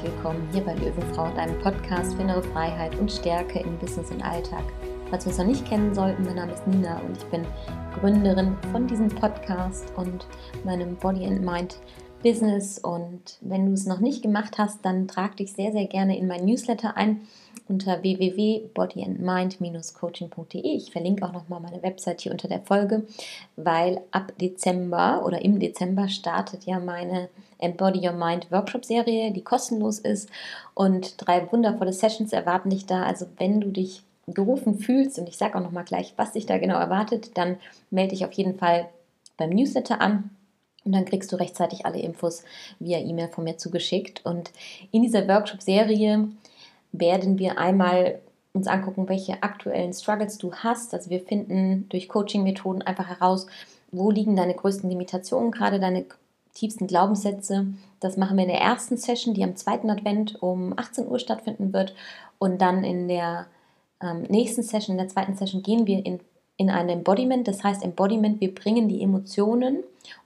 herzlich willkommen hier bei Löwenfrau, deinem Podcast für innere Freiheit und Stärke im Business und Alltag. Falls wir uns noch nicht kennen sollten, mein Name ist Nina und ich bin Gründerin von diesem Podcast und meinem Body and Mind Business. Und wenn du es noch nicht gemacht hast, dann trag dich sehr, sehr gerne in mein Newsletter ein unter www.bodyandmind-coaching.de. Ich verlinke auch nochmal meine Website hier unter der Folge, weil ab Dezember oder im Dezember startet ja meine Embody Your Mind Workshop Serie, die kostenlos ist und drei wundervolle Sessions erwarten dich da. Also wenn du dich gerufen fühlst und ich sage auch nochmal gleich, was dich da genau erwartet, dann melde dich auf jeden Fall beim Newsletter an. Und dann kriegst du rechtzeitig alle Infos via E-Mail von mir zugeschickt. Und in dieser Workshop-Serie werden wir einmal uns angucken, welche aktuellen Struggles du hast. Also wir finden durch Coaching-Methoden einfach heraus, wo liegen deine größten Limitationen, gerade deine tiefsten Glaubenssätze. Das machen wir in der ersten Session, die am zweiten Advent um 18 Uhr stattfinden wird. Und dann in der ähm, nächsten Session, in der zweiten Session, gehen wir in, in ein Embodiment. Das heißt, Embodiment, wir bringen die Emotionen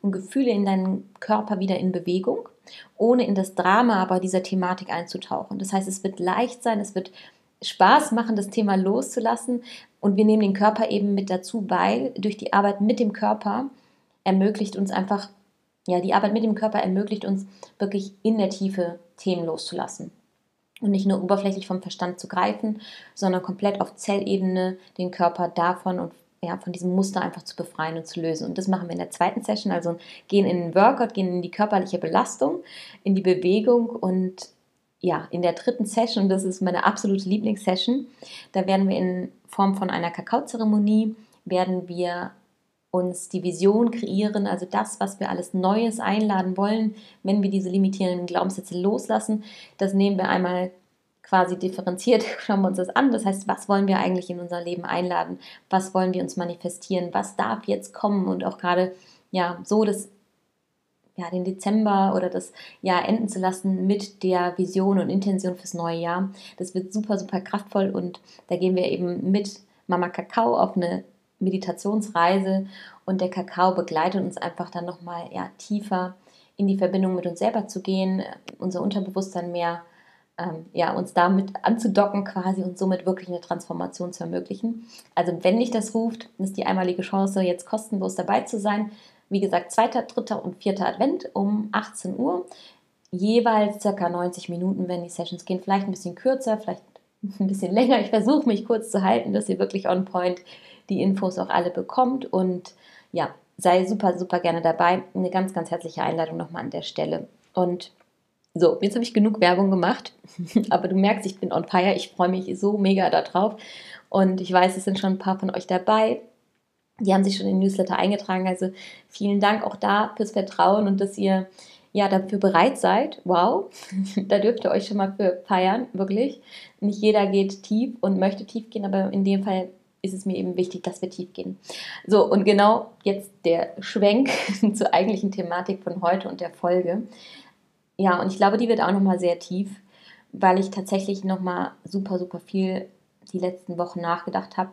und Gefühle in deinen Körper wieder in Bewegung ohne in das Drama aber dieser Thematik einzutauchen. Das heißt, es wird leicht sein, es wird Spaß machen, das Thema loszulassen und wir nehmen den Körper eben mit dazu, weil durch die Arbeit mit dem Körper ermöglicht uns einfach, ja, die Arbeit mit dem Körper ermöglicht uns wirklich in der Tiefe Themen loszulassen. Und nicht nur oberflächlich vom Verstand zu greifen, sondern komplett auf Zellebene den Körper davon und ja, von diesem Muster einfach zu befreien und zu lösen. Und das machen wir in der zweiten Session. Also gehen in den Workout, gehen in die körperliche Belastung, in die Bewegung und ja, in der dritten Session, das ist meine absolute Lieblingssession, da werden wir in Form von einer Kakaozeremonie, werden wir uns die Vision kreieren, also das, was wir alles Neues einladen wollen, wenn wir diese limitierenden Glaubenssätze loslassen. Das nehmen wir einmal quasi differenziert, schauen wir uns das an. Das heißt, was wollen wir eigentlich in unser Leben einladen? Was wollen wir uns manifestieren? Was darf jetzt kommen? Und auch gerade ja, so das ja, den Dezember oder das Jahr enden zu lassen mit der Vision und Intention fürs neue Jahr. Das wird super, super kraftvoll und da gehen wir eben mit Mama Kakao auf eine Meditationsreise und der Kakao begleitet uns einfach dann nochmal ja, tiefer in die Verbindung mit uns selber zu gehen, unser Unterbewusstsein mehr ähm, ja, uns damit anzudocken quasi und somit wirklich eine Transformation zu ermöglichen. Also wenn dich das ruft, ist die einmalige Chance, jetzt kostenlos dabei zu sein. Wie gesagt, zweiter, dritter und vierter Advent um 18 Uhr. Jeweils circa 90 Minuten, wenn die Sessions gehen. Vielleicht ein bisschen kürzer, vielleicht ein bisschen länger. Ich versuche mich kurz zu halten, dass ihr wirklich on point die Infos auch alle bekommt. Und ja, sei super, super gerne dabei. Eine ganz, ganz herzliche Einladung nochmal an der Stelle. Und so, jetzt habe ich genug Werbung gemacht, aber du merkst, ich bin on fire. Ich freue mich so mega darauf. Und ich weiß, es sind schon ein paar von euch dabei. Die haben sich schon in den Newsletter eingetragen. Also vielen Dank auch da fürs Vertrauen und dass ihr ja dafür bereit seid. Wow, da dürft ihr euch schon mal für feiern, wirklich. Nicht jeder geht tief und möchte tief gehen, aber in dem Fall ist es mir eben wichtig, dass wir tief gehen. So, und genau jetzt der Schwenk zur eigentlichen Thematik von heute und der Folge. Ja, und ich glaube, die wird auch nochmal sehr tief, weil ich tatsächlich nochmal super, super viel die letzten Wochen nachgedacht habe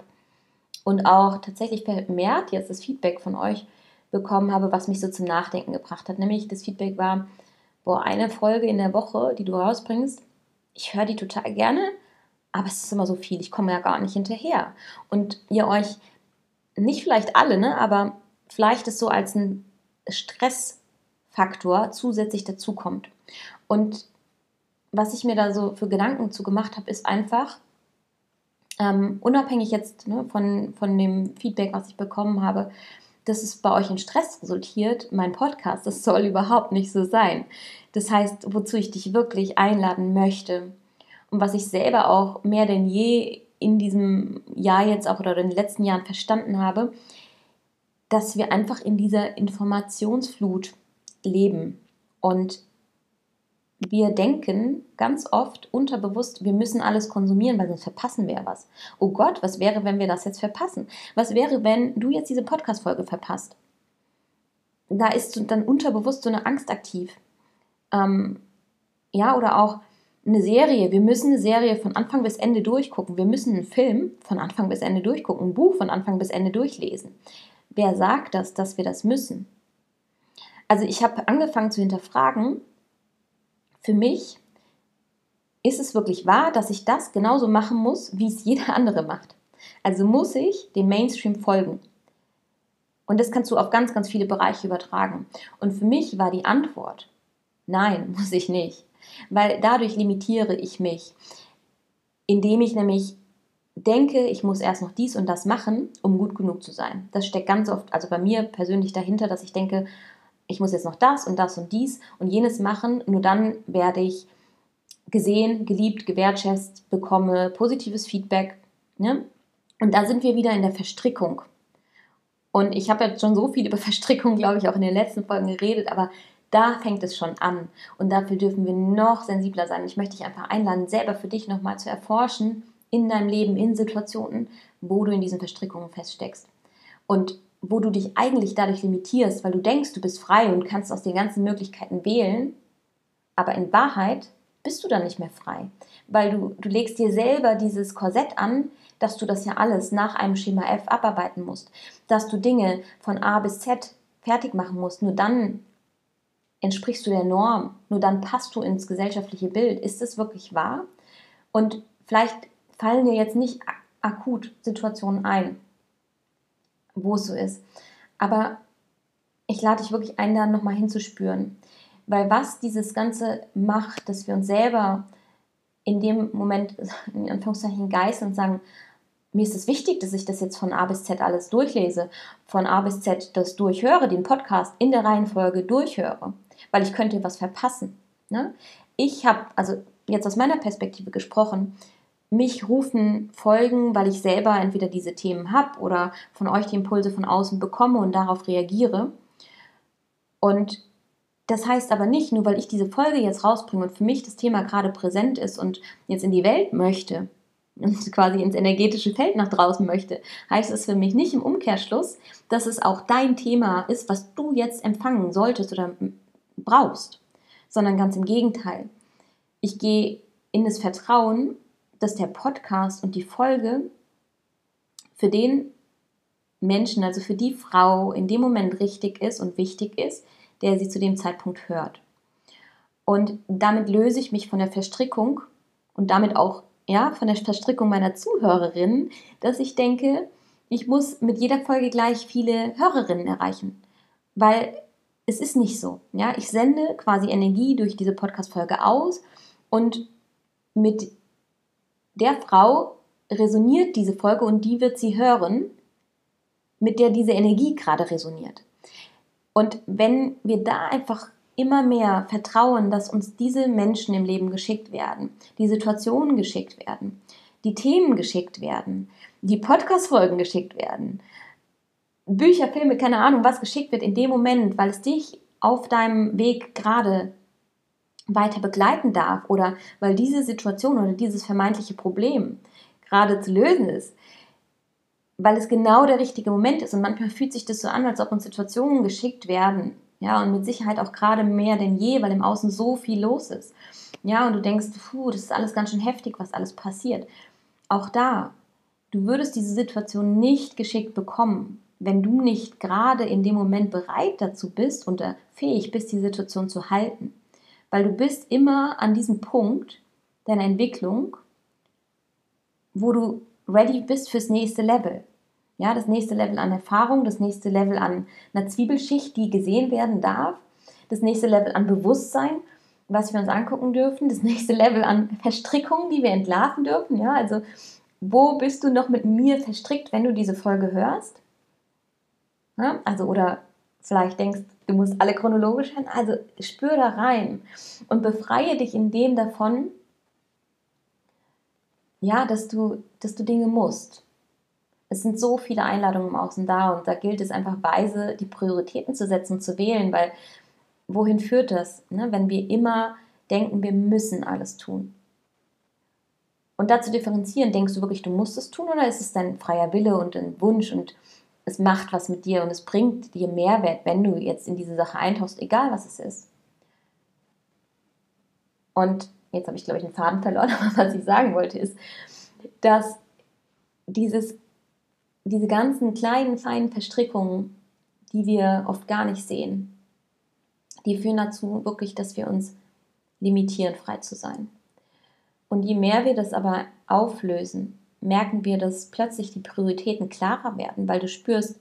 und auch tatsächlich vermehrt jetzt das Feedback von euch bekommen habe, was mich so zum Nachdenken gebracht hat. Nämlich das Feedback war, boah, eine Folge in der Woche, die du rausbringst, ich höre die total gerne, aber es ist immer so viel, ich komme ja gar nicht hinterher. Und ihr euch, nicht vielleicht alle, ne, aber vielleicht ist so als ein Stress Faktor zusätzlich dazukommt. Und was ich mir da so für Gedanken zu gemacht habe, ist einfach, ähm, unabhängig jetzt ne, von, von dem Feedback, was ich bekommen habe, dass es bei euch in Stress resultiert, mein Podcast, das soll überhaupt nicht so sein. Das heißt, wozu ich dich wirklich einladen möchte und was ich selber auch mehr denn je in diesem Jahr jetzt auch oder in den letzten Jahren verstanden habe, dass wir einfach in dieser Informationsflut leben. Und wir denken ganz oft unterbewusst, wir müssen alles konsumieren, weil sonst verpassen wir ja was. Oh Gott, was wäre, wenn wir das jetzt verpassen? Was wäre, wenn du jetzt diese Podcast-Folge verpasst? Da ist dann unterbewusst so eine Angst aktiv. Ähm, ja, oder auch eine Serie. Wir müssen eine Serie von Anfang bis Ende durchgucken. Wir müssen einen Film von Anfang bis Ende durchgucken, ein Buch von Anfang bis Ende durchlesen. Wer sagt das, dass wir das müssen? Also ich habe angefangen zu hinterfragen, für mich, ist es wirklich wahr, dass ich das genauso machen muss, wie es jeder andere macht? Also muss ich dem Mainstream folgen. Und das kannst du auf ganz, ganz viele Bereiche übertragen. Und für mich war die Antwort, nein, muss ich nicht. Weil dadurch limitiere ich mich, indem ich nämlich denke, ich muss erst noch dies und das machen, um gut genug zu sein. Das steckt ganz oft, also bei mir persönlich dahinter, dass ich denke, ich muss jetzt noch das und das und dies und jenes machen, nur dann werde ich gesehen, geliebt, gewertschätzt, bekomme positives Feedback. Ne? Und da sind wir wieder in der Verstrickung. Und ich habe jetzt schon so viel über Verstrickung, glaube ich, auch in den letzten Folgen geredet, aber da fängt es schon an. Und dafür dürfen wir noch sensibler sein. Ich möchte dich einfach einladen, selber für dich nochmal zu erforschen, in deinem Leben, in Situationen, wo du in diesen Verstrickungen feststeckst. Und wo du dich eigentlich dadurch limitierst, weil du denkst, du bist frei und kannst aus den ganzen Möglichkeiten wählen, aber in Wahrheit bist du dann nicht mehr frei, weil du, du legst dir selber dieses Korsett an, dass du das ja alles nach einem Schema F abarbeiten musst, dass du Dinge von A bis Z fertig machen musst, nur dann entsprichst du der Norm, nur dann passt du ins gesellschaftliche Bild. Ist es wirklich wahr? Und vielleicht fallen dir jetzt nicht akut Situationen ein, wo es so ist. Aber ich lade dich wirklich ein, da nochmal hinzuspüren. Weil was dieses Ganze macht, dass wir uns selber in dem Moment, in Anführungszeichen, geißeln und sagen, mir ist es wichtig, dass ich das jetzt von A bis Z alles durchlese, von A bis Z das durchhöre, den Podcast in der Reihenfolge durchhöre, weil ich könnte was verpassen. Ne? Ich habe, also jetzt aus meiner Perspektive gesprochen, mich rufen Folgen, weil ich selber entweder diese Themen habe oder von euch die Impulse von außen bekomme und darauf reagiere. Und das heißt aber nicht, nur weil ich diese Folge jetzt rausbringe und für mich das Thema gerade präsent ist und jetzt in die Welt möchte und quasi ins energetische Feld nach draußen möchte, heißt es für mich nicht im Umkehrschluss, dass es auch dein Thema ist, was du jetzt empfangen solltest oder brauchst, sondern ganz im Gegenteil. Ich gehe in das Vertrauen, dass der Podcast und die Folge für den Menschen, also für die Frau in dem Moment richtig ist und wichtig ist, der sie zu dem Zeitpunkt hört. Und damit löse ich mich von der Verstrickung und damit auch ja, von der Verstrickung meiner Zuhörerinnen, dass ich denke, ich muss mit jeder Folge gleich viele Hörerinnen erreichen. Weil es ist nicht so. Ja? Ich sende quasi Energie durch diese Podcast-Folge aus und mit der Frau resoniert diese Folge und die wird sie hören, mit der diese Energie gerade resoniert. Und wenn wir da einfach immer mehr vertrauen, dass uns diese Menschen im Leben geschickt werden, die Situationen geschickt werden, die Themen geschickt werden, die Podcast-Folgen geschickt werden, Bücher, Filme, keine Ahnung, was geschickt wird in dem Moment, weil es dich auf deinem Weg gerade weiter begleiten darf oder weil diese Situation oder dieses vermeintliche Problem gerade zu lösen ist, weil es genau der richtige Moment ist. Und manchmal fühlt sich das so an, als ob uns Situationen geschickt werden. Ja, und mit Sicherheit auch gerade mehr denn je, weil im Außen so viel los ist. Ja, und du denkst, puh, das ist alles ganz schön heftig, was alles passiert. Auch da, du würdest diese Situation nicht geschickt bekommen, wenn du nicht gerade in dem Moment bereit dazu bist und fähig bist, die Situation zu halten weil du bist immer an diesem Punkt deiner Entwicklung, wo du ready bist fürs nächste Level. Ja, das nächste Level an Erfahrung, das nächste Level an einer Zwiebelschicht, die gesehen werden darf, das nächste Level an Bewusstsein, was wir uns angucken dürfen, das nächste Level an Verstrickungen, die wir entlarven dürfen. Ja, also wo bist du noch mit mir verstrickt, wenn du diese Folge hörst? Ja, also oder vielleicht denkst, du musst alle chronologisch hören. Also spür da rein und befreie dich in dem davon, ja, dass du, dass du Dinge musst. Es sind so viele Einladungen im Außen da und da gilt es einfach weise, die Prioritäten zu setzen und zu wählen, weil wohin führt das, ne? wenn wir immer denken, wir müssen alles tun? Und dazu differenzieren, denkst du wirklich, du musst es tun oder ist es dein freier Wille und ein Wunsch und es macht was mit dir und es bringt dir Mehrwert, wenn du jetzt in diese Sache eintauchst, egal was es ist. Und jetzt habe ich, glaube ich, einen Faden verloren, aber was ich sagen wollte, ist, dass dieses, diese ganzen kleinen, feinen Verstrickungen, die wir oft gar nicht sehen, die führen dazu wirklich, dass wir uns limitieren, frei zu sein. Und je mehr wir das aber auflösen, merken wir, dass plötzlich die Prioritäten klarer werden, weil du spürst,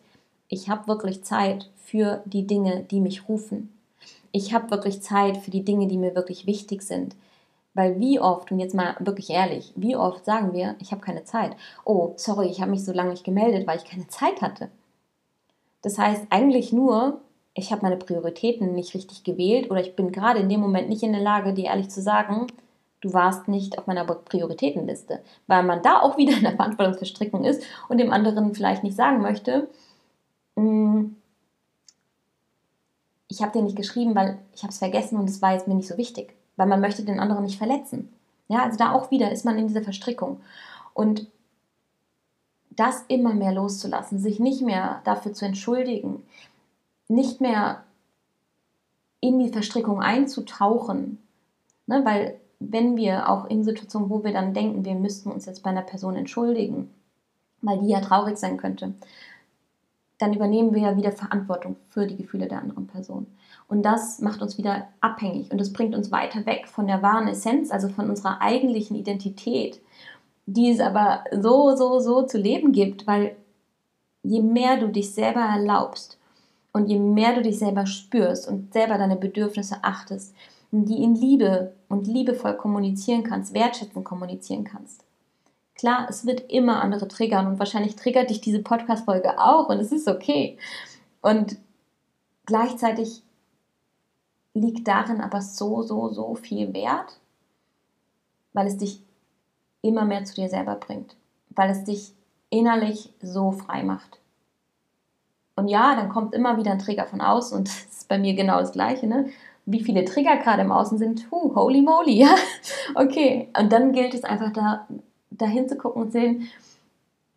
ich habe wirklich Zeit für die Dinge, die mich rufen. Ich habe wirklich Zeit für die Dinge, die mir wirklich wichtig sind. Weil wie oft, und jetzt mal wirklich ehrlich, wie oft sagen wir, ich habe keine Zeit. Oh, sorry, ich habe mich so lange nicht gemeldet, weil ich keine Zeit hatte. Das heißt eigentlich nur, ich habe meine Prioritäten nicht richtig gewählt oder ich bin gerade in dem Moment nicht in der Lage, dir ehrlich zu sagen, du warst nicht auf meiner Prioritätenliste. Weil man da auch wieder in der Verantwortungsverstrickung ist und dem anderen vielleicht nicht sagen möchte, hm, ich habe dir nicht geschrieben, weil ich habe es vergessen und es war jetzt mir nicht so wichtig, weil man möchte den anderen nicht verletzen. Ja, also da auch wieder ist man in dieser Verstrickung. Und das immer mehr loszulassen, sich nicht mehr dafür zu entschuldigen, nicht mehr in die Verstrickung einzutauchen, ne, weil wenn wir auch in Situationen, wo wir dann denken, wir müssten uns jetzt bei einer Person entschuldigen, weil die ja traurig sein könnte, dann übernehmen wir ja wieder Verantwortung für die Gefühle der anderen Person. Und das macht uns wieder abhängig und das bringt uns weiter weg von der wahren Essenz, also von unserer eigentlichen Identität, die es aber so, so, so zu leben gibt, weil je mehr du dich selber erlaubst und je mehr du dich selber spürst und selber deine Bedürfnisse achtest, die in Liebe und liebevoll kommunizieren kannst, wertschätzend kommunizieren kannst, Klar, es wird immer andere triggern und wahrscheinlich triggert dich diese Podcast-Folge auch und es ist okay. Und gleichzeitig liegt darin aber so, so, so viel Wert, weil es dich immer mehr zu dir selber bringt, weil es dich innerlich so frei macht. Und ja, dann kommt immer wieder ein Trigger von außen und das ist bei mir genau das Gleiche. Ne? Wie viele Trigger gerade im Außen sind, huh, holy moly, ja. Okay, und dann gilt es einfach da dahin zu gucken und sehen,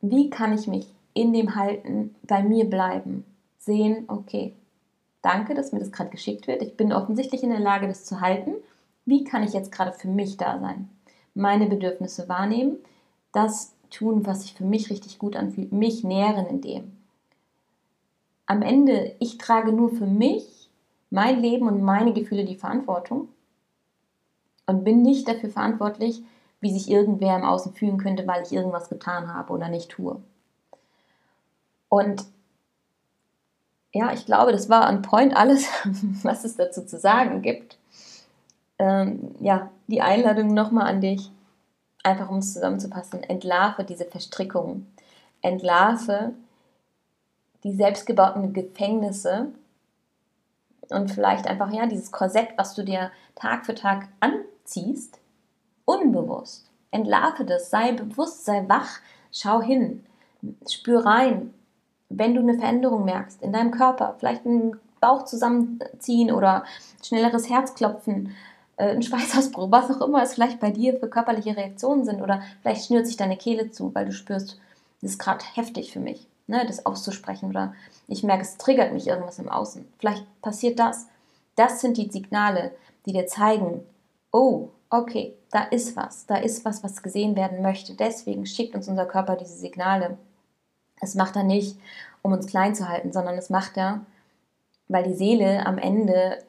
wie kann ich mich in dem halten, bei mir bleiben, sehen, okay, danke, dass mir das gerade geschickt wird. Ich bin offensichtlich in der Lage, das zu halten. Wie kann ich jetzt gerade für mich da sein? Meine Bedürfnisse wahrnehmen, das tun, was sich für mich richtig gut anfühlt, mich nähren in dem. Am Ende, ich trage nur für mich, mein Leben und meine Gefühle die Verantwortung und bin nicht dafür verantwortlich, wie sich irgendwer im Außen fühlen könnte, weil ich irgendwas getan habe oder nicht tue. Und ja, ich glaube, das war an Point alles, was es dazu zu sagen gibt. Ähm, ja, die Einladung nochmal an dich, einfach um es zusammenzupassen, entlarve diese Verstrickungen, entlarve die selbstgebauten Gefängnisse und vielleicht einfach ja dieses Korsett, was du dir Tag für Tag anziehst, unbewusst. Entlarve das, sei bewusst, sei wach, schau hin, spür rein. Wenn du eine Veränderung merkst in deinem Körper, vielleicht ein Bauch zusammenziehen oder schnelleres Herzklopfen, äh, ein Schweißausbruch, was auch immer es vielleicht bei dir für körperliche Reaktionen sind oder vielleicht schnürt sich deine Kehle zu, weil du spürst, das ist gerade heftig für mich, ne, das auszusprechen oder ich merke, es triggert mich irgendwas im Außen. Vielleicht passiert das. Das sind die Signale, die dir zeigen, oh, okay, da ist was, da ist was, was gesehen werden möchte. Deswegen schickt uns unser Körper diese Signale. Es macht er nicht, um uns klein zu halten, sondern es macht er, weil die Seele am Ende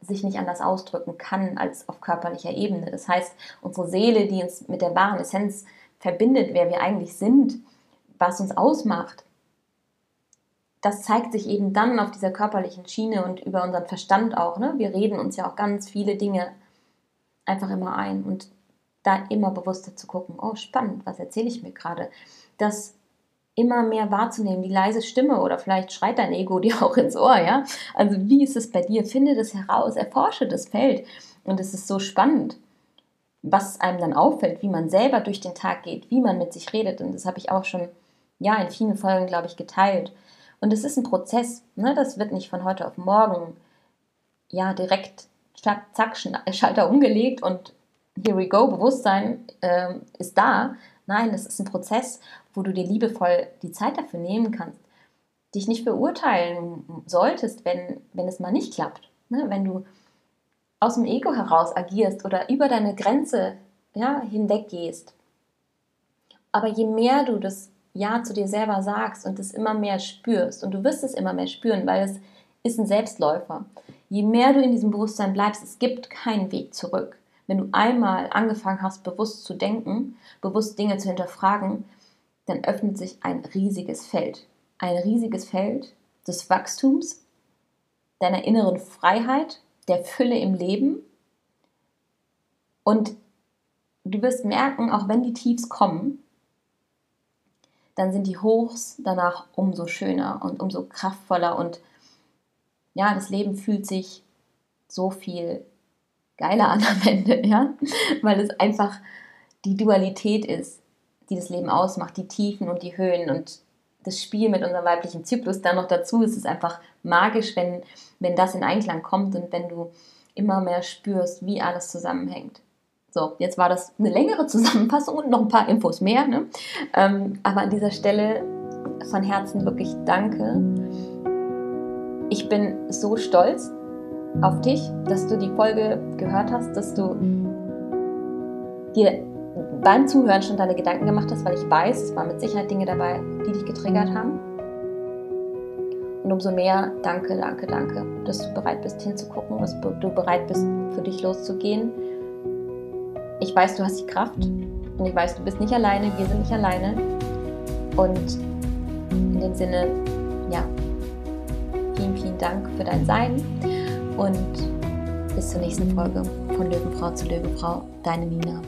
sich nicht anders ausdrücken kann als auf körperlicher Ebene. Das heißt, unsere Seele, die uns mit der wahren Essenz verbindet, wer wir eigentlich sind, was uns ausmacht, das zeigt sich eben dann auf dieser körperlichen Schiene und über unseren Verstand auch. Ne? Wir reden uns ja auch ganz viele Dinge einfach immer ein und da immer bewusster zu gucken, oh spannend, was erzähle ich mir gerade? Das immer mehr wahrzunehmen, die leise Stimme oder vielleicht schreit dein Ego dir auch ins Ohr, ja? Also wie ist es bei dir? Finde das heraus, erforsche das Feld und es ist so spannend, was einem dann auffällt, wie man selber durch den Tag geht, wie man mit sich redet und das habe ich auch schon ja in vielen Folgen glaube ich geteilt und es ist ein Prozess, ne? Das wird nicht von heute auf morgen ja direkt zack, Schalter umgelegt und here we go, Bewusstsein äh, ist da. Nein, es ist ein Prozess, wo du dir liebevoll die Zeit dafür nehmen kannst. Dich nicht verurteilen solltest, wenn, wenn es mal nicht klappt. Ne? Wenn du aus dem Ego heraus agierst oder über deine Grenze ja, hinweggehst. Aber je mehr du das Ja zu dir selber sagst und es immer mehr spürst, und du wirst es immer mehr spüren, weil es ist ein Selbstläufer je mehr du in diesem Bewusstsein bleibst, es gibt keinen Weg zurück. wenn du einmal angefangen hast, bewusst zu denken, bewusst Dinge zu hinterfragen, dann öffnet sich ein riesiges Feld. Ein riesiges Feld des Wachstums, deiner inneren Freiheit, der Fülle im Leben. Und du wirst merken, auch wenn die Tiefs kommen, dann sind die Hochs danach umso schöner und umso kraftvoller und ja, das Leben fühlt sich so viel geiler an am Ende, ja, weil es einfach die Dualität ist, die das Leben ausmacht, die Tiefen und die Höhen und das Spiel mit unserem weiblichen Zyklus dann noch dazu ist es einfach magisch, wenn, wenn das in Einklang kommt und wenn du immer mehr spürst, wie alles zusammenhängt. So, jetzt war das eine längere Zusammenfassung und noch ein paar Infos mehr. Ne? Ähm, aber an dieser Stelle von Herzen wirklich danke. Ich bin so stolz auf dich, dass du die Folge gehört hast, dass du dir beim Zuhören schon deine Gedanken gemacht hast, weil ich weiß, es waren mit Sicherheit Dinge dabei, die dich getriggert haben. Und umso mehr danke, danke, danke, dass du bereit bist hinzugucken, dass du bereit bist, für dich loszugehen. Ich weiß, du hast die Kraft. Und ich weiß, du bist nicht alleine, wir sind nicht alleine. Und in dem Sinne, ja, vielen, vielen Dank für dein Sein. Und bis zur nächsten Folge von Löwenfrau zu Löwenfrau, deine Nina.